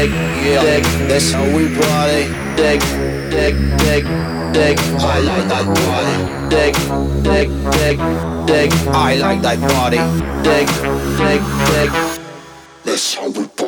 dig, dig, yeah, dig. That's how we party. Dig, dig, dig, dig. I like that body. Dig, dig, dig, dig. I like that body. Dig, dig, dig. That's how we